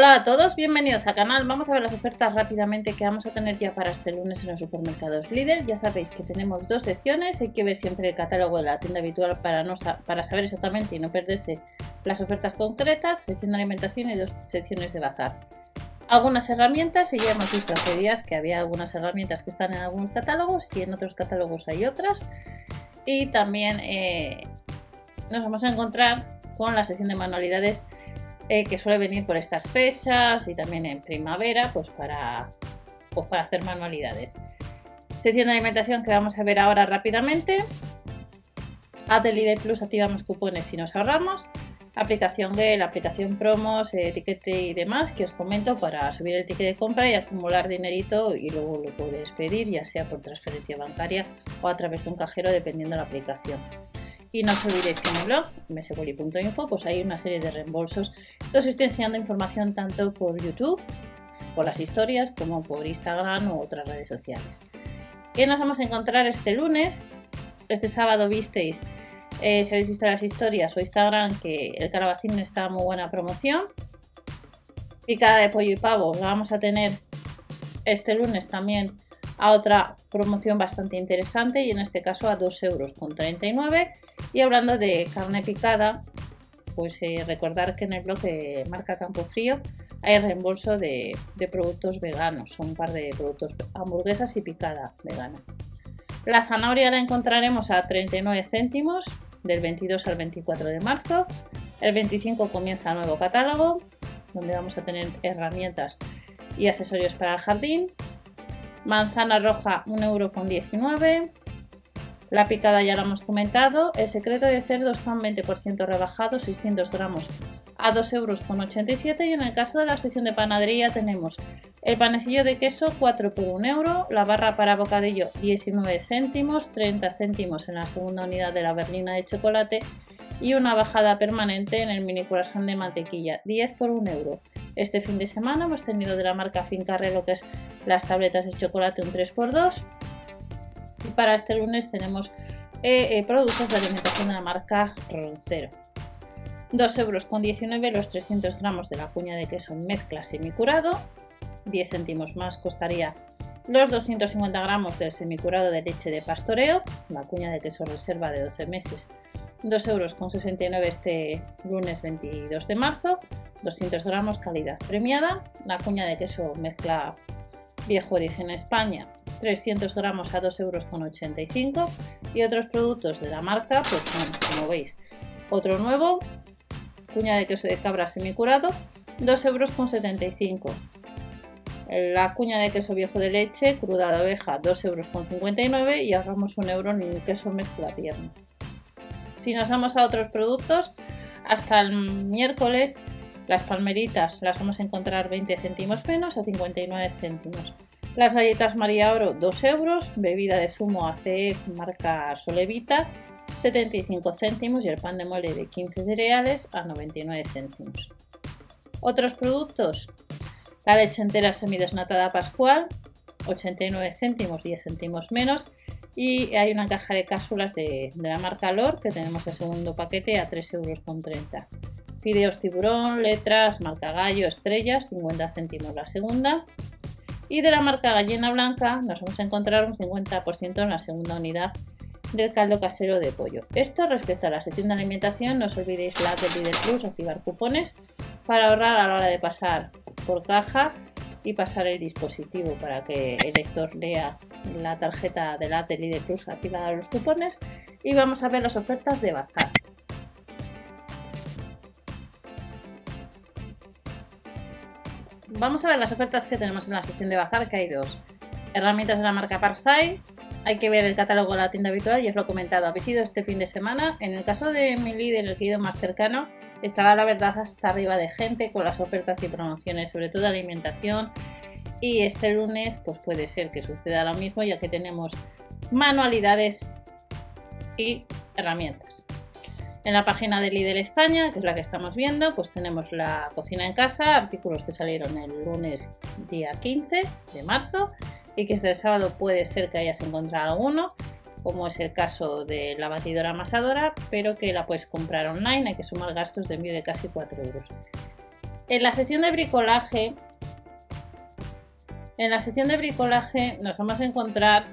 Hola a todos, bienvenidos al canal. Vamos a ver las ofertas rápidamente que vamos a tener ya para este lunes en los supermercados líder. Ya sabéis que tenemos dos secciones, hay que ver siempre el catálogo de la tienda habitual para, no, para saber exactamente y no perderse las ofertas concretas, sección de alimentación y dos secciones de bazar. Algunas herramientas, y ya hemos visto hace días que había algunas herramientas que están en algunos catálogos y en otros catálogos hay otras. Y también eh, nos vamos a encontrar con la sección de manualidades eh, que suele venir por estas fechas y también en primavera, pues para, pues para hacer manualidades. Sección de alimentación que vamos a ver ahora rápidamente. A de Plus activamos cupones y nos ahorramos. Aplicación G, la aplicación promos, eh, etiquete y demás que os comento para subir el ticket de compra y acumular dinerito y luego lo puedes pedir ya sea por transferencia bancaria o a través de un cajero dependiendo de la aplicación. Y no os olvidéis que en el blog, msboli.info, pues hay una serie de reembolsos os estoy enseñando información tanto por YouTube, por las historias, como por Instagram u otras redes sociales. ¿Qué nos vamos a encontrar este lunes? Este sábado visteis, eh, si habéis visto las historias o Instagram, que el carabacín está muy buena promoción. Picada de pollo y pavo la vamos a tener este lunes también a otra promoción bastante interesante y en este caso a 2,39 euros. Y hablando de carne picada, pues eh, recordar que en el blog de marca Campo Frío hay reembolso de, productos veganos, son un par de productos hamburguesas y picada vegana. La zanahoria la encontraremos a 39 céntimos del 22 al 24 de marzo. El 25 comienza el nuevo catálogo, donde vamos a tener herramientas y accesorios para el jardín. Manzana roja 1,19€. La picada ya la hemos comentado. El secreto de cerdo está un 20% rebajado, 600 gramos a 2,87€ y en el caso de la sección de panadería tenemos el panecillo de queso 4 por 1 euro, la barra para bocadillo 19 céntimos, 30 céntimos en la segunda unidad de la berlina de chocolate y una bajada permanente en el mini croissant de mantequilla, 10 por 1 euro. Este fin de semana hemos tenido de la marca Fincarre lo que es las tabletas de chocolate un 3x2. Y para este lunes tenemos eh, eh, productos de alimentación de la marca Roncero. 2 euros con 19 los 300 gramos de la cuña de queso mezcla semicurado. 10 céntimos más costaría los 250 gramos del semicurado de leche de pastoreo, la cuña de queso reserva de 12 meses 2,69 euros este lunes 22 de marzo, 200 gramos calidad premiada, la cuña de queso mezcla viejo origen España, 300 gramos a 2,85 euros y otros productos de la marca, pues son, como veis, otro nuevo, cuña de queso de cabra semicurado, 2,75 euros. La cuña de queso viejo de leche, cruda de oveja, 2,59 euros y ahorramos un euro en el queso mezcla tierno. Si nos vamos a otros productos, hasta el miércoles las palmeritas las vamos a encontrar 20 céntimos menos a 59 céntimos. Las galletas María Oro 2 euros, bebida de zumo ACE marca Solevita 75 céntimos y el pan de mole de 15 cereales a 99 céntimos. Otros productos, la leche entera semidesnatada pascual 89 céntimos, 10 céntimos menos y hay una caja de cápsulas de, la marca Lor que tenemos el segundo paquete a 3,30 euros. Fideos tiburón, letras, marca gallo, estrellas, 50 céntimos la segunda. Y de la marca gallina blanca nos vamos a encontrar un 50% en la segunda unidad del caldo casero de pollo. Esto respecto a la sección de alimentación, no os olvidéis la de Líder Plus, activar cupones para ahorrar a la hora de pasar por caja y pasar el dispositivo para que el lector lea la tarjeta de la de Lidl Plus activada los cupones y vamos a ver las ofertas de bazar. Vamos a ver las ofertas que tenemos en la sección de bazar, que hay dos. Herramientas de la marca Parsai. Hay que ver el catálogo de la tienda habitual y os lo he comentado. Habéis ido este fin de semana. En el caso de mi líder, el que más cercano, estaba la verdad hasta arriba de gente con las ofertas y promociones, sobre todo alimentación. Y este lunes pues puede ser que suceda lo mismo ya que tenemos manualidades y herramientas. En la página de Líder España, que es la que estamos viendo, pues tenemos la cocina en casa, artículos que salieron el lunes día 15 de marzo y que desde el sábado puede ser que hayas encontrado alguno como es el caso de la batidora amasadora, pero que la puedes comprar online, hay que sumar gastos de envío de casi 4 euros. En la sección de bricolaje, en la sección de bricolaje nos vamos a encontrar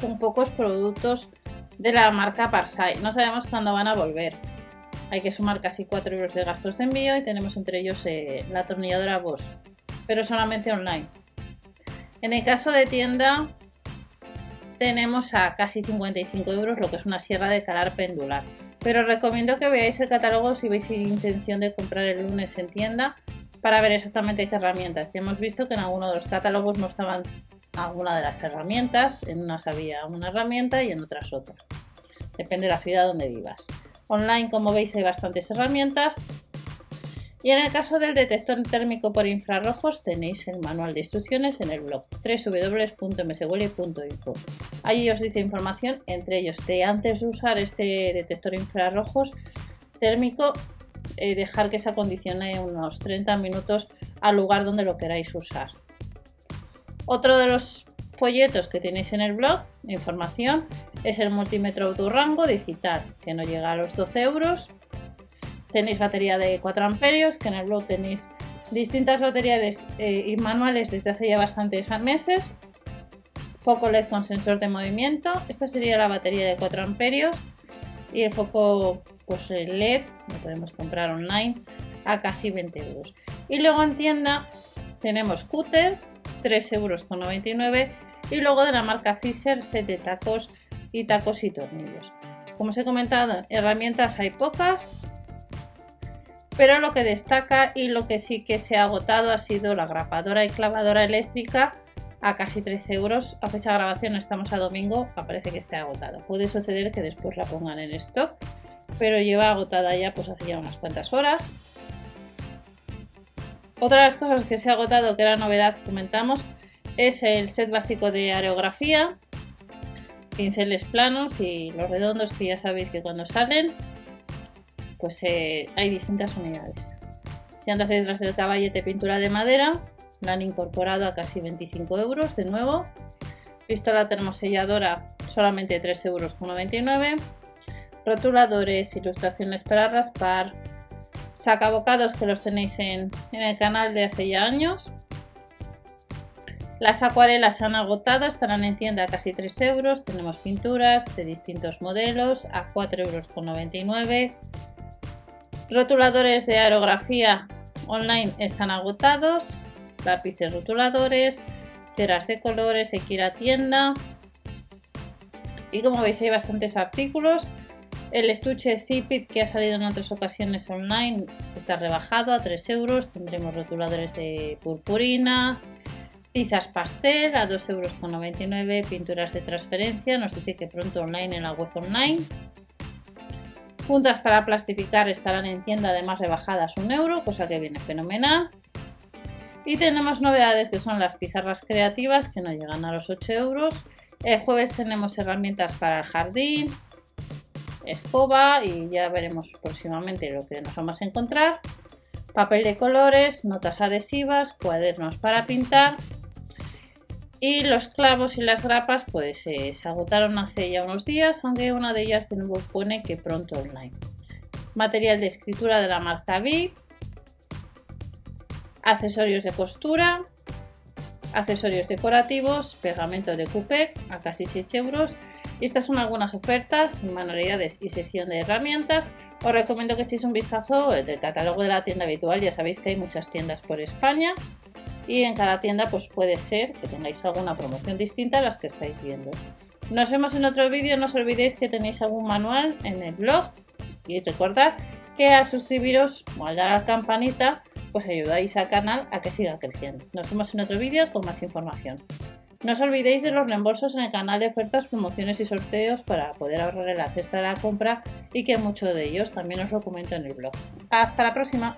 con pocos productos de la marca Parsai. No sabemos cuándo van a volver. Hay que sumar casi 4 euros de gastos de envío y tenemos entre ellos eh, la atornilladora Bosch, pero solamente online. En el caso de tienda tenemos a casi 55 euros lo que es una sierra de calar pendular. Pero recomiendo que veáis el catálogo si veis intención de comprar el lunes en tienda para ver exactamente qué herramientas. Ya hemos visto que en alguno de los catálogos no estaban alguna de las herramientas, en unas había una herramienta y en otras otra. Depende de la ciudad donde vivas. Online, como veis, hay bastantes herramientas. Y en el caso del detector térmico por infrarrojos tenéis el manual de instrucciones en el blog www.mswelly.info. Allí os dice información, entre ellos de antes de usar este detector infrarrojos térmico, eh, dejar que se acondicione unos 30 minutos al lugar donde lo queráis usar. Otro de los folletos que tenéis en el blog, información, es el multímetro autorrango digital, que no llega a los 12 euros. Tenéis batería de 4 amperios, que en el blog tenéis distintas baterías eh, y manuales desde hace ya bastantes meses. Foco LED con sensor de movimiento. Esta sería la batería de 4 amperios. Y el foco pues LED, lo podemos comprar online a casi 20 euros. Y luego en tienda tenemos cúter, 3,99 euros y luego de la marca Fisher set de tacos y tacos y tornillos. Como os he comentado, herramientas hay pocas, pero lo que destaca y lo que sí que se ha agotado ha sido la grapadora y clavadora eléctrica a casi 13 euros. A fecha de grabación estamos a domingo, parece que esté agotada. Puede suceder que después la pongan en stock, pero lleva agotada ya pues hace ya unas cuantas horas. Otra de las cosas que se ha agotado, que era novedad, comentamos, es el set básico de aerografía, pinceles planos y los redondos que ya sabéis que cuando salen pues eh, hay distintas unidades. Si andas detrás del caballete pintura de madera, la han incorporado a casi 25 euros de nuevo. Pistola termoselladora solamente 3,99 euros. Rotuladores, ilustraciones para raspar, sacabocados que los tenéis en, en el canal de hace ya años. Las acuarelas se han agotado, estarán en tienda a casi 3 euros. Tenemos pinturas de distintos modelos a 4,99 euros. Rotuladores de aerografía online están agotados. Lápices rotuladores, ceras de colores, hay que a tienda. Y como veis hay bastantes artículos. El estuche Zipit que ha salido en otras ocasiones online está rebajado a 3 euros. Tendremos rotuladores de purpurina, Tizas pastel a 2,99 euros, pinturas de transferencia, nos dice que pronto online en la web online. Puntas para plastificar estarán en tienda además rebajadas un euro, cosa que viene fenomenal. Y tenemos novedades que son las pizarras creativas que no llegan a los 8 euros. El jueves tenemos herramientas para el jardín, escoba y ya veremos próximamente lo que nos vamos a encontrar. Papel de colores, notas adhesivas, cuadernos para pintar y los clavos y las grapas pues se agotaron hace ya unos días, aunque una de ellas de nuevo pone que pronto online. Material de escritura de la marca Big, accesorios de costura, accesorios decorativos, pegamento de Cooper a casi 6 euros. Estas son algunas ofertas, manualidades y sección de herramientas. Os recomiendo que echéis un vistazo del catálogo de la tienda habitual, ya sabéis que hay muchas tiendas por España y en cada tienda pues puede ser que tengáis alguna promoción distinta a las que estáis viendo. Nos vemos en otro vídeo, no os olvidéis que tenéis algún manual en el blog y recordad que al suscribiros o al dar a la campanita pues ayudáis al canal a que siga creciendo. Nos vemos en otro vídeo con más información. No os olvidéis de los reembolsos en el canal de ofertas, promociones y sorteos para poder ahorrar en la cesta de la compra y que muchos de ellos también os lo comento en el blog. Hasta la próxima.